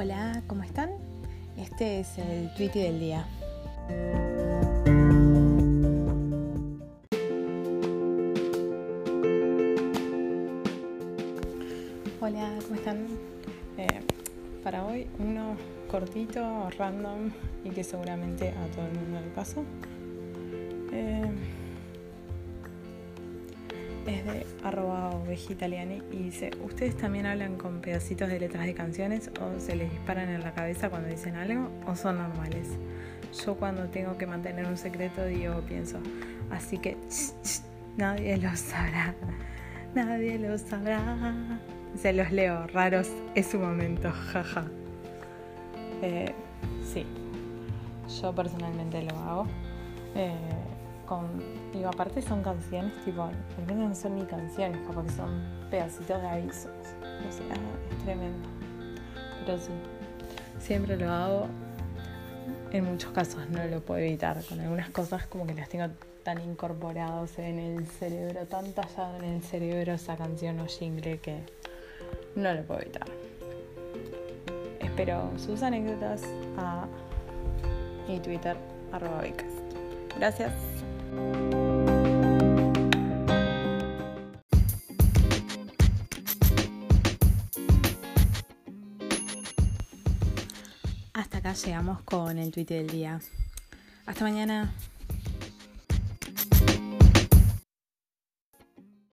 Hola, ¿cómo están? Este es el tweet del día. Hola, ¿cómo están? Eh, para hoy uno cortito, random y que seguramente a todo el mundo le pasó. Eh, es de arroba y dice, ¿ustedes también hablan con pedacitos de letras de canciones o se les disparan en la cabeza cuando dicen algo o son normales? Yo cuando tengo que mantener un secreto digo, pienso, así que nadie lo sabrá, nadie lo sabrá. Se los leo, raros, es su momento, jaja. Eh, sí, yo personalmente lo hago. Eh, con, digo, aparte son canciones, tipo, al menos no son ni canciones, como que son pedacitos de avisos. O sea, es tremendo. Pero sí, siempre lo hago. En muchos casos no lo puedo evitar. Con algunas cosas como que las tengo tan incorporados en el cerebro, tan tallado en el cerebro esa canción o jingle que no lo puedo evitar. Espero sus anécdotas a mi Twitter, arroba Gracias. Hasta acá llegamos con el tweet del día. Hasta mañana.